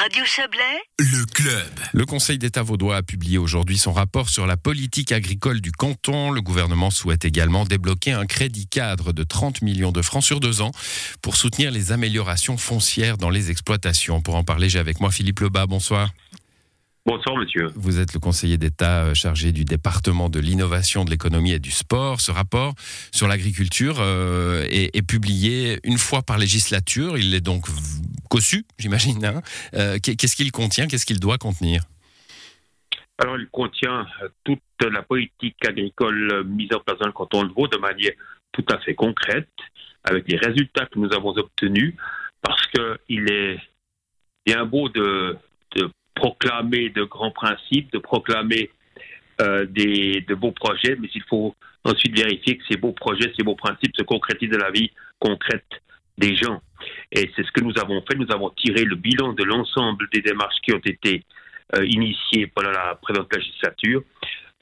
Radio Chablais, Le club. Le Conseil d'État vaudois a publié aujourd'hui son rapport sur la politique agricole du canton. Le gouvernement souhaite également débloquer un crédit cadre de 30 millions de francs sur deux ans pour soutenir les améliorations foncières dans les exploitations. Pour en parler, j'ai avec moi Philippe Lebas. Bonsoir. Bonsoir, monsieur. Vous êtes le conseiller d'État euh, chargé du département de l'innovation, de l'économie et du sport. Ce rapport sur l'agriculture euh, est, est publié une fois par législature. Il est donc cossu, j'imagine. hein. Euh, qu'est- Qu'est-ce qu'il contient? Qu'est-ce qu'il doit contenir? Alors, il contient toute la politique agricole mise en place dans le canton de Vaud de manière tout à fait concrète, avec les résultats que nous avons obtenus, parce qu'il est bien beau de, de proclamer de grands principes, de proclamer euh, des, de beaux projets, mais il faut ensuite vérifier que ces beaux projets, ces beaux principes se concrétisent dans la vie concrète des gens. Et c'est ce que nous avons fait. Nous avons tiré le bilan de l'ensemble des démarches qui ont été euh, initiées pendant la présente législature.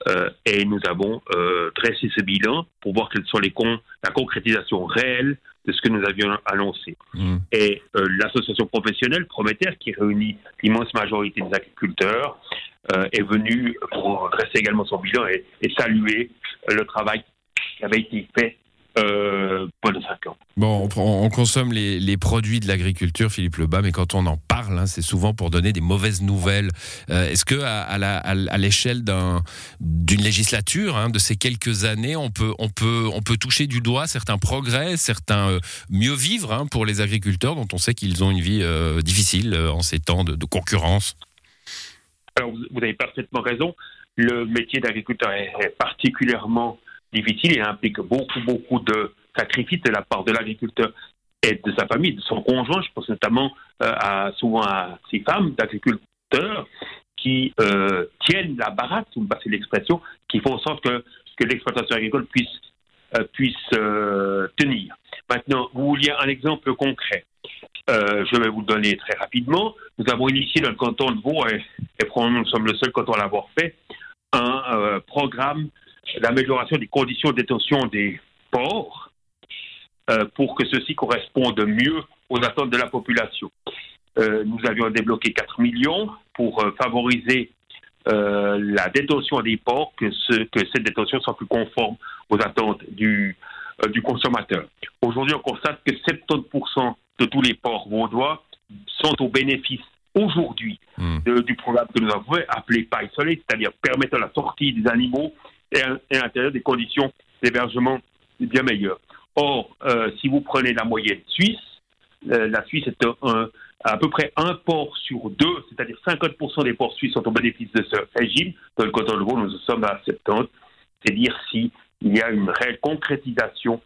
Euh, et nous avons euh, dressé ce bilan pour voir quelles sont les con la concrétisation réelle de ce que nous avions annoncé. Hmm. Et euh, l'association professionnelle Prométhère, qui réunit l'immense majorité des agriculteurs, est venue pour dresser également son bilan et, et saluer le travail qui avait été fait euh, pendant cinq ans. Bon, on, consomme les, les produits de l'agriculture, Philippe Lebas, mais quand on en parle, hein, c'est souvent pour donner des mauvaises nouvelles. Euh, Est-ce que à, à la- à l- à l'échelle d'un- d'une législature, hein, de ces quelques années, on peut, on peut, on peut toucher du doigt certains progrès, certains euh, mieux vivre hein, pour les agriculteurs, dont on sait qu'ils ont une vie difficile en ces temps de, de concurrence? Alors, vous avez parfaitement raison. Le métier d'agriculteur est particulièrement difficile et implique beaucoup, beaucoup de sacrifices de la part de l'agriculteur et de sa famille, de son conjoint. Je pense notamment euh, à, souvent à ces femmes d'agriculteurs qui euh, tiennent la baraque, si vous me passez l'expression, qui font en sorte que, l'exploitation agricole puisse, euh, puisse tenir. Maintenant, vous vouliez un exemple concret. Je vais vous le donner très rapidement. Nous avons initié dans le canton de Vaud, et, probablement nous sommes le seul canton à l'avoir fait, un programme d'amélioration des conditions de détention des porcs euh, pour que ceux-ci correspondent mieux aux attentes de la population. Euh, nous avions débloqué 4 millions pour euh, favoriser euh, la détention des porcs, que, ce- que cette détention soit plus conforme aux attentes du, du consommateur. Aujourd'hui, on constate que 70% de tous les porcs vaudois sont au bénéfice aujourd'hui Hmm. du programme que nous avons appelé paille soleil, c'est-à-dire permettant la sortie des animaux et à, l'intérieur des conditions d'hébergement bien meilleures. Or, euh, si vous prenez la moyenne suisse, euh, la Suisse est à peu près un port sur deux, c'est-à-dire 50% des ports suisses sont au bénéfice de ce régime. Dans le canton de Vaud, nous sommes à 70. C'est dire s'il y a une réelle concrétisation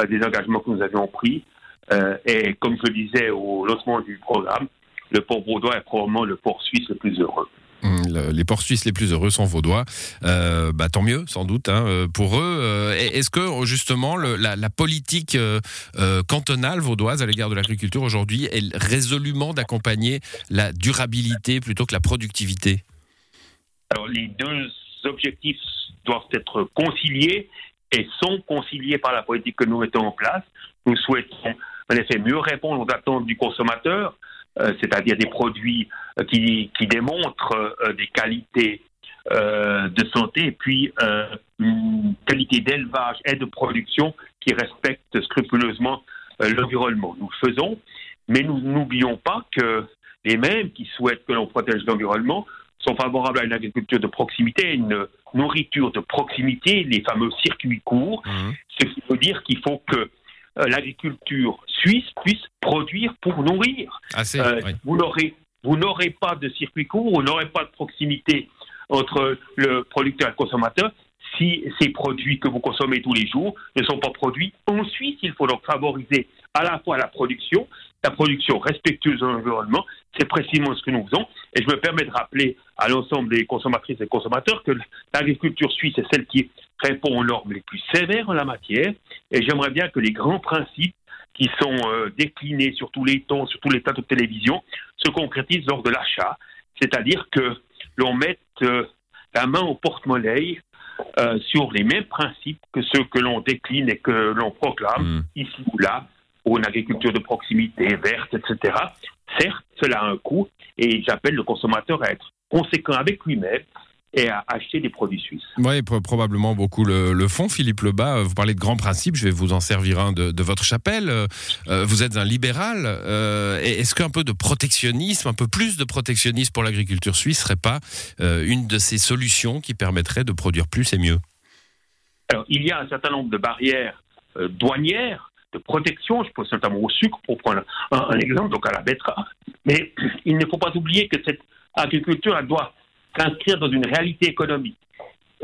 euh, des engagements que nous avions pris. Et comme je le disais au lancement du programme, le port vaudois est probablement le port suisse le plus heureux. Le- Les ports suisses les plus heureux sont vaudois. Euh, bah, tant mieux, sans doute, hein, euh, pour eux. Euh, Est-ce que, justement, la, politique cantonale vaudoise à l'égard de l'agriculture aujourd'hui est résolument d'accompagner la durabilité plutôt que la productivité? Alors, les deux objectifs doivent être conciliés et sont conciliés par la politique que nous mettons en place. Nous souhaitons, en effet, mieux répondre aux attentes du consommateur, c'est-à-dire des produits euh, qui, qui démontrent euh, des qualités euh, de santé et puis euh, une qualité d'élevage et de production qui respecte scrupuleusement euh, l'environnement. Nous le faisons, mais nous n'oublions pas que les mêmes qui souhaitent que l'on protège l'environnement sont favorables à une agriculture de proximité, à une nourriture de proximité, les fameux circuits courts, ce qui veut dire qu'il faut que euh, l'agriculture suisse puisse produire pour nourrir. Assez, Euh, oui. Vous n'aurez vous n'aurez pas de circuit court, vous n'aurez pas de proximité entre le producteur et le consommateur si ces produits que vous consommez tous les jours ne sont pas produits en Suisse. Il faut donc favoriser à la fois la production, la production respectueuse de l'environnement. C'est précisément ce que nous faisons. Et je me permets de rappeler à l'ensemble des consommatrices et consommateurs que l'agriculture suisse est celle qui répond aux normes les plus sévères en la matière. Et j'aimerais bien que les grands principes qui sont euh, déclinés sur tous les tons, sur tous les tas de télévision, se concrétisent lors de l'achat. C'est-à-dire que l'on mette euh, la main au porte-monnaie euh, sur les mêmes principes que ceux que l'on décline et que l'on proclame Mm. ici ou là, pour une agriculture de proximité, verte, etc. certes, cela a un coût et j'appelle le consommateur à être conséquent avec lui-même et à acheter des produits suisses. Oui, probablement beaucoup le, font. Philippe Lebas, vous parlez de grands principes, je vais vous en servir un de, votre chapelle. Euh, vous êtes un libéral. Euh, est-ce qu'un peu de protectionnisme, un peu plus de protectionnisme pour l'agriculture suisse serait pas euh, une de ces solutions qui permettrait de produire plus et mieux? Alors, il y a un certain nombre de barrières douanières de protection, je pense notamment au sucre pour prendre un, exemple, donc à la betterave. Mais il ne faut pas oublier que cette agriculture, elle doit s'inscrire dans une réalité économique.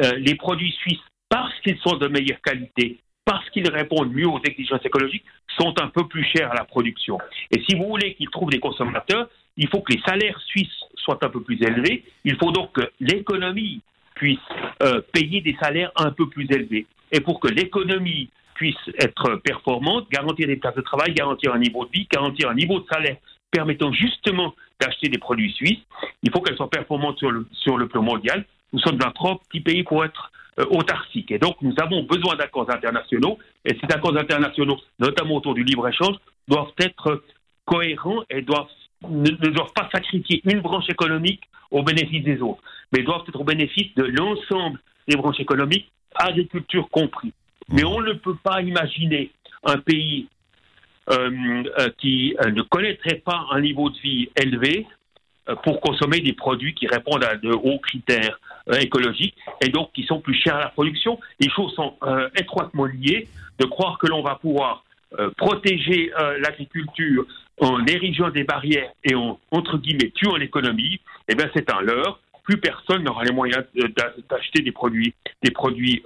Euh, les produits suisses, parce qu'ils sont de meilleure qualité, parce qu'ils répondent mieux aux exigences écologiques, sont un peu plus chers à la production. Et si vous voulez qu'ils trouvent des consommateurs, il faut que les salaires suisses soient un peu plus élevés. Il faut donc que l'économie puisse euh, payer des salaires un peu plus élevés. Et pour que l'économie puisse être performante, garantir des places de travail, garantir un niveau de vie, garantir un niveau de salaire permettant justement d'acheter des produits suisses. Il faut qu'elles soient performantes sur le, sur le plan mondial. Nous sommes un trop petit pays pour être euh, autarcique. Et donc, nous avons besoin d'accords internationaux. Et ces accords internationaux, notamment autour du libre-échange, doivent être cohérents et doivent, ne, doivent pas sacrifier une branche économique au bénéfice des autres, mais doivent être au bénéfice de l'ensemble des branches économiques, agriculture compris. Mais on ne peut pas imaginer un pays euh, euh, qui euh, ne connaîtraient pas un niveau de vie élevé pour consommer des produits qui répondent à de hauts critères écologiques et donc qui sont plus chers à la production. Les choses sont étroitement liées. De croire que l'on va pouvoir protéger l'agriculture en érigeant des barrières et en, entre guillemets, tuant l'économie, eh bien, c'est un leurre. Plus personne n'aura les moyens d'acheter des produits, des produits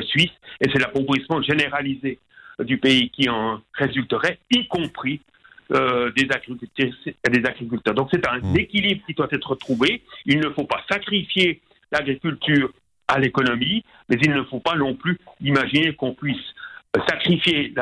suisses et c'est l'appauvrissement généralisé du pays qui en résulterait, y compris euh, des, agriculteurs, des agriculteurs. Donc c'est un mmh. équilibre qui doit être trouvé. Il ne faut pas sacrifier l'agriculture à l'économie, mais il ne faut pas non plus imaginer qu'on puisse sacrifier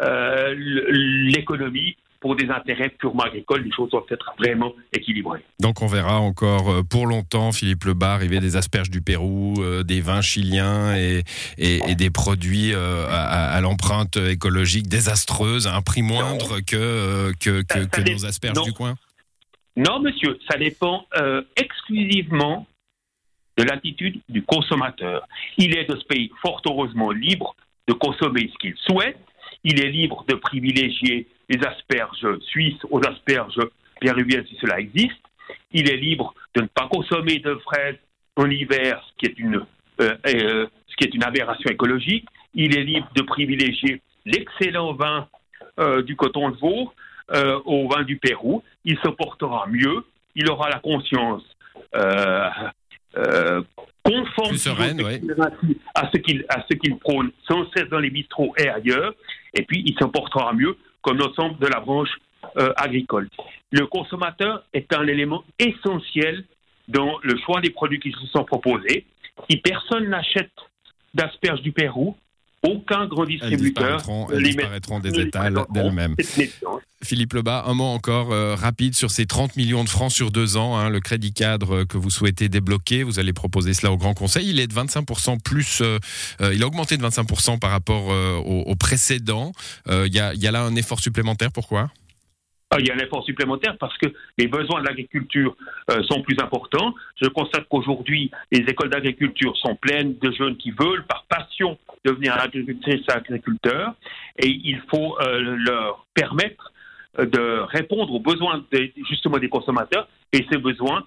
euh, l'économie pour des intérêts purement agricoles, les choses doivent être vraiment équilibrées. Donc on verra encore euh, pour longtemps, Philippe Lebas, arriver des asperges du Pérou, euh, des vins chiliens et, et, des produits euh, à, l'empreinte écologique désastreuse à un prix moindre que, que, que, nos asperges du coin? Non, monsieur, ça dépend exclusivement de l'attitude du consommateur. Il est de ce pays fort heureusement libre de consommer ce qu'il souhaite. Il est libre de privilégier les asperges suisses aux asperges péruviennes si cela existe. Il est libre de ne pas consommer de fraises en hiver, ce qui est une, euh, euh, ce qui est une aberration écologique. Il est libre de privilégier l'excellent vin euh, du coton de veau au vin du Pérou. Il se portera mieux. Il aura la conscience conforme à ce qu'il à ce qu'il prône sans cesse dans les bistrots et ailleurs. Et puis il se portera mieux comme l'ensemble de la branche euh, agricole. Le consommateur est un élément essentiel dans le choix des produits qui se sont proposés. Si personne n'achète d'asperges du Pérou, aucun grand distributeur. Elles disparaîtront, des étals d'elles-mêmes. Philippe Lebas, un mot encore euh, rapide sur ces 30 millions de francs sur deux ans, hein, le crédit cadre que vous souhaitez débloquer. Vous allez proposer cela au Grand Conseil. Il est de 25% plus, euh, euh, il a augmenté de 25% par rapport au, précédent. Il y, a là un effort supplémentaire. Pourquoi? Ah, il y a un effort supplémentaire parce que les besoins de l'agriculture sont plus importants. Je constate qu'aujourd'hui, les écoles d'agriculture sont pleines de jeunes qui veulent, par passion, devenir agriculteurs. Et il faut leur permettre de répondre aux besoins justement des consommateurs. Et ces besoins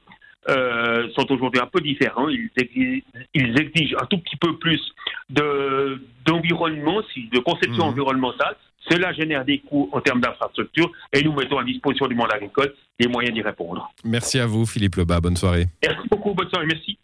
sont aujourd'hui un peu différents. Ils exigent, un tout petit peu plus d'environnement, de, conception mmh. environnementale. Cela génère des coûts en termes d'infrastructure et nous mettons à disposition du monde agricole les moyens d'y répondre. Merci à vous, Philippe Lebas. Bonne soirée. Merci beaucoup. Bonne soirée. Merci.